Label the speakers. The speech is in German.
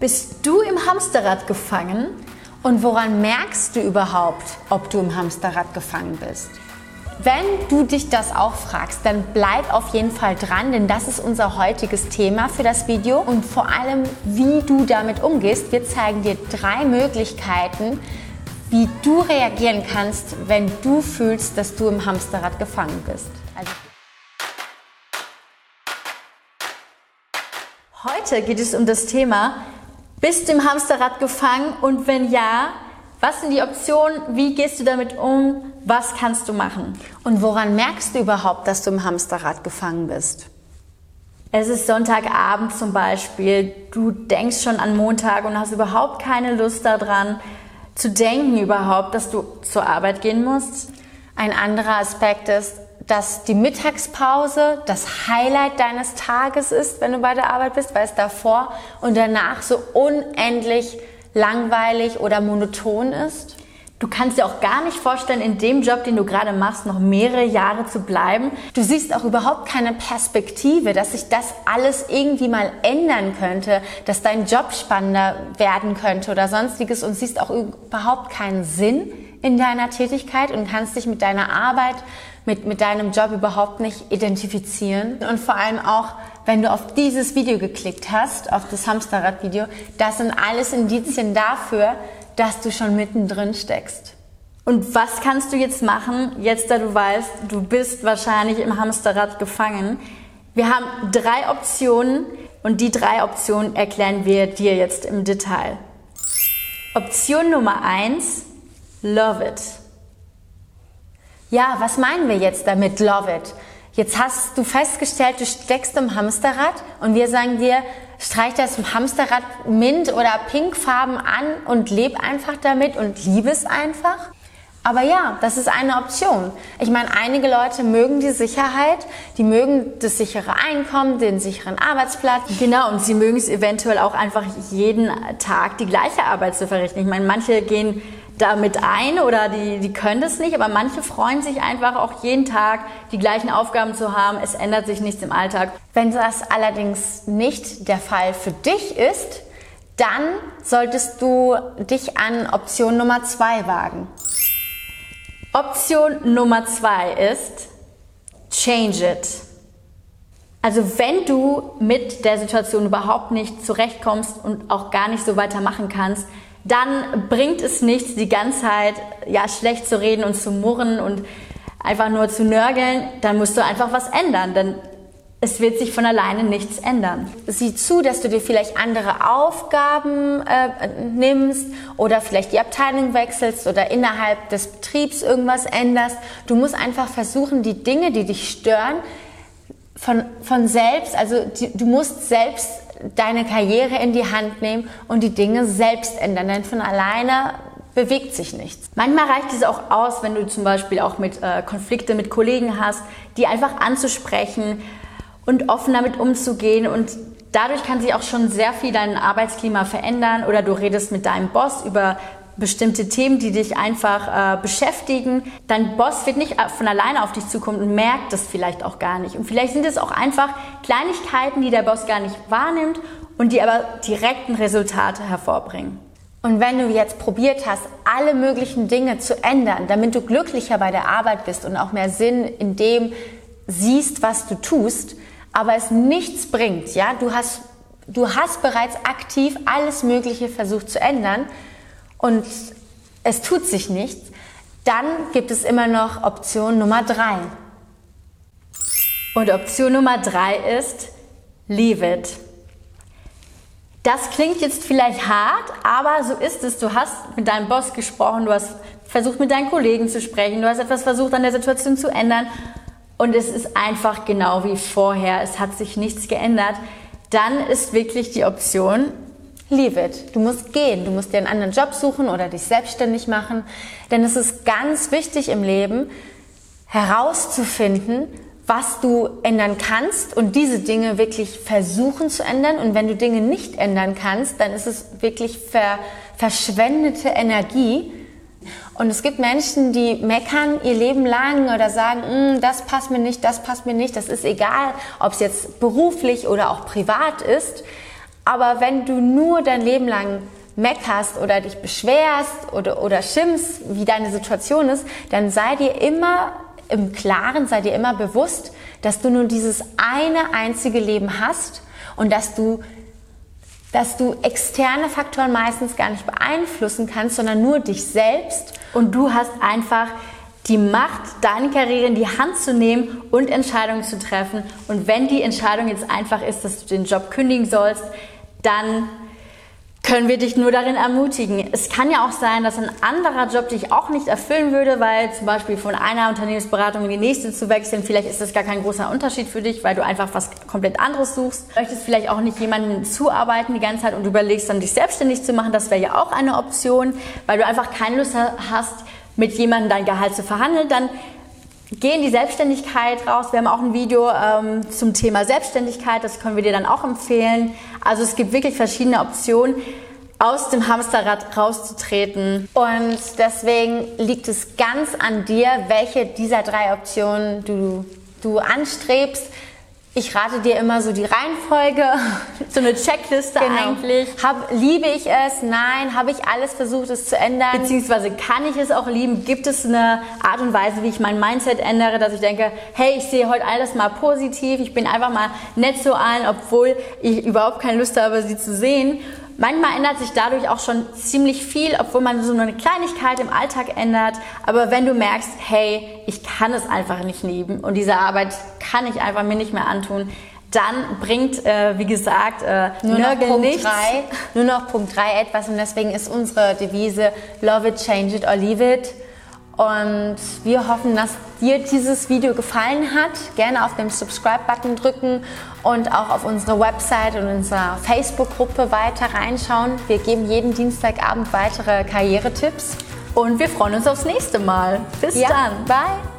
Speaker 1: Bist du im Hamsterrad gefangen? Und woran merkst du überhaupt, ob du im Hamsterrad gefangen bist? Wenn du dich das auch fragst, dann bleib auf jeden Fall dran, denn das ist unser heutiges Thema für das Video und vor allem, wie du damit umgehst. Wir zeigen dir drei Möglichkeiten, wie du reagieren kannst, wenn du fühlst, dass du im Hamsterrad gefangen bist. Also Heute geht es um das Thema, bist du im Hamsterrad gefangen und wenn ja, was sind die Optionen? Wie gehst du damit um? Was kannst du machen? Und woran merkst du überhaupt, dass du im Hamsterrad gefangen bist? Es ist Sonntagabend zum Beispiel. Du denkst schon an Montag und hast überhaupt keine Lust daran, zu denken überhaupt, dass du zur Arbeit gehen musst. Ein anderer Aspekt ist, dass die Mittagspause das Highlight deines Tages ist, wenn du bei der Arbeit bist, weil es davor und danach so unendlich langweilig oder monoton ist. Du kannst dir auch gar nicht vorstellen, in dem Job, den du gerade machst, noch mehrere Jahre zu bleiben. Du siehst auch überhaupt keine Perspektive, dass sich das alles irgendwie mal ändern könnte, dass dein Job spannender werden könnte oder sonstiges und siehst auch überhaupt keinen Sinn in deiner Tätigkeit und kannst dich mit deiner Arbeit, mit, mit deinem Job überhaupt nicht identifizieren. Und vor allem auch, wenn du auf dieses Video geklickt hast, auf das Hamsterrad-Video, das sind alles Indizien dafür, dass du schon mittendrin steckst. Und was kannst du jetzt machen, jetzt da du weißt, du bist wahrscheinlich im Hamsterrad gefangen? Wir haben drei Optionen und die drei Optionen erklären wir dir jetzt im Detail. Option Nummer eins: Love it. Ja, was meinen wir jetzt damit, love it? Jetzt hast du festgestellt, du steckst im Hamsterrad und wir sagen dir, streich das Hamsterrad mint oder pinkfarben an und leb einfach damit und liebe es einfach. Aber ja, das ist eine Option. Ich meine, einige Leute mögen die Sicherheit, die mögen das sichere Einkommen, den sicheren Arbeitsplatz. Genau, und sie mögen es eventuell auch einfach jeden Tag die gleiche Arbeit zu verrichten. Ich meine, manche gehen damit ein oder die, die können das nicht, aber manche freuen sich einfach auch jeden Tag die gleichen Aufgaben zu haben. Es ändert sich nichts im Alltag. Wenn das allerdings nicht der Fall für dich ist, dann solltest du dich an Option Nummer zwei wagen. Option Nummer zwei ist Change it. Also wenn du mit der Situation überhaupt nicht zurechtkommst und auch gar nicht so weitermachen kannst, dann bringt es nichts, die ganze Zeit ja schlecht zu reden und zu murren und einfach nur zu nörgeln. Dann musst du einfach was ändern, denn es wird sich von alleine nichts ändern. Sieh zu, dass du dir vielleicht andere Aufgaben äh, nimmst oder vielleicht die Abteilung wechselst oder innerhalb des Betriebs irgendwas änderst. Du musst einfach versuchen, die Dinge, die dich stören, von, von selbst, also die, du musst selbst deine Karriere in die Hand nehmen und die Dinge selbst ändern, denn von alleine bewegt sich nichts. Manchmal reicht es auch aus, wenn du zum Beispiel auch mit äh, Konflikte mit Kollegen hast, die einfach anzusprechen und offen damit umzugehen und dadurch kann sich auch schon sehr viel dein Arbeitsklima verändern oder du redest mit deinem Boss über bestimmte Themen, die dich einfach äh, beschäftigen. Dein Boss wird nicht äh, von alleine auf dich zukommen und merkt das vielleicht auch gar nicht. Und vielleicht sind es auch einfach Kleinigkeiten, die der Boss gar nicht wahrnimmt und die aber direkten Resultate hervorbringen. Und wenn du jetzt probiert hast, alle möglichen Dinge zu ändern, damit du glücklicher bei der Arbeit bist und auch mehr Sinn in dem siehst, was du tust, aber es nichts bringt, ja, du hast, du hast bereits aktiv alles Mögliche versucht zu ändern, und es tut sich nichts, dann gibt es immer noch Option Nummer drei. Und Option Nummer drei ist Leave it. Das klingt jetzt vielleicht hart, aber so ist es. Du hast mit deinem Boss gesprochen, du hast versucht mit deinen Kollegen zu sprechen, du hast etwas versucht an der Situation zu ändern und es ist einfach genau wie vorher. Es hat sich nichts geändert. Dann ist wirklich die Option, Leave it. Du musst gehen. Du musst dir einen anderen Job suchen oder dich selbstständig machen. Denn es ist ganz wichtig im Leben, herauszufinden, was du ändern kannst und diese Dinge wirklich versuchen zu ändern. Und wenn du Dinge nicht ändern kannst, dann ist es wirklich ver verschwendete Energie. Und es gibt Menschen, die meckern ihr Leben lang oder sagen, hm, das passt mir nicht, das passt mir nicht. Das ist egal, ob es jetzt beruflich oder auch privat ist. Aber wenn du nur dein Leben lang meckerst oder dich beschwerst oder, oder schimpfst, wie deine Situation ist, dann sei dir immer im Klaren, sei dir immer bewusst, dass du nur dieses eine einzige Leben hast und dass du dass du externe Faktoren meistens gar nicht beeinflussen kannst, sondern nur dich selbst.
Speaker 2: Und du hast einfach die Macht, deine Karriere in die Hand zu nehmen und Entscheidungen zu treffen. Und wenn die Entscheidung jetzt einfach ist, dass du den Job kündigen sollst, dann können wir dich nur darin ermutigen. Es kann ja auch sein, dass ein anderer Job dich auch nicht erfüllen würde, weil zum Beispiel von einer Unternehmensberatung in die nächste zu wechseln, vielleicht ist das gar kein großer Unterschied für dich, weil du einfach was komplett anderes suchst. Du möchtest vielleicht auch nicht jemandem zuarbeiten die ganze Zeit und überlegst dann, dich selbstständig zu machen. Das wäre ja auch eine Option, weil du einfach keine Lust hast, mit jemandem dein Gehalt zu verhandeln. Dann Geh in die Selbstständigkeit raus. Wir haben auch ein Video ähm, zum Thema Selbstständigkeit, das können wir dir dann auch empfehlen. Also es gibt wirklich verschiedene Optionen, aus dem Hamsterrad rauszutreten.
Speaker 1: Und deswegen liegt es ganz an dir, welche dieser drei Optionen du, du anstrebst. Ich rate dir immer so die Reihenfolge,
Speaker 2: so eine Checkliste genau. eigentlich.
Speaker 1: Hab, liebe ich es? Nein. Habe ich alles versucht, es zu ändern?
Speaker 2: Beziehungsweise kann ich es auch lieben? Gibt es eine Art und Weise, wie ich mein Mindset ändere, dass ich denke, hey, ich sehe heute alles mal positiv, ich bin einfach mal nett zu allen, obwohl ich überhaupt keine Lust habe, sie zu sehen. Manchmal ändert sich dadurch auch schon ziemlich viel, obwohl man so nur eine Kleinigkeit im Alltag ändert. Aber wenn du merkst, hey, ich kann es einfach nicht lieben und diese Arbeit kann ich einfach mir nicht mehr antun, dann bringt, äh, wie gesagt, äh,
Speaker 1: nur noch Punkt nichts. Drei, nur noch Punkt 3 etwas und deswegen ist unsere Devise Love it, change it or leave it. Und wir hoffen, dass dir dieses Video gefallen hat. Gerne auf den Subscribe-Button drücken und auch auf unsere Website und unsere Facebook-Gruppe weiter reinschauen. Wir geben jeden Dienstagabend weitere Karrieretipps.
Speaker 2: Und wir freuen uns aufs nächste Mal.
Speaker 1: Bis ja, dann. Bye.